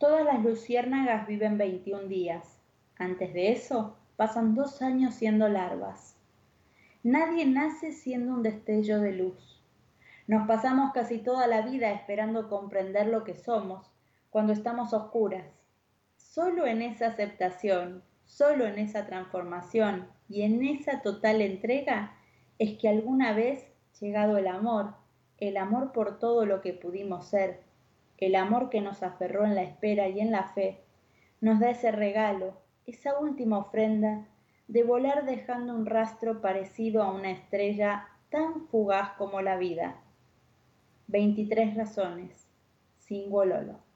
Todas las luciérnagas viven 21 días. Antes de eso, pasan dos años siendo larvas. Nadie nace siendo un destello de luz. Nos pasamos casi toda la vida esperando comprender lo que somos cuando estamos oscuras. Solo en esa aceptación, solo en esa transformación y en esa total entrega es que alguna vez llegado el amor, el amor por todo lo que pudimos ser, el amor que nos aferró en la espera y en la fe, nos da ese regalo, esa última ofrenda de volar dejando un rastro parecido a una estrella tan fugaz como la vida. 23 razones. Sin Lolo.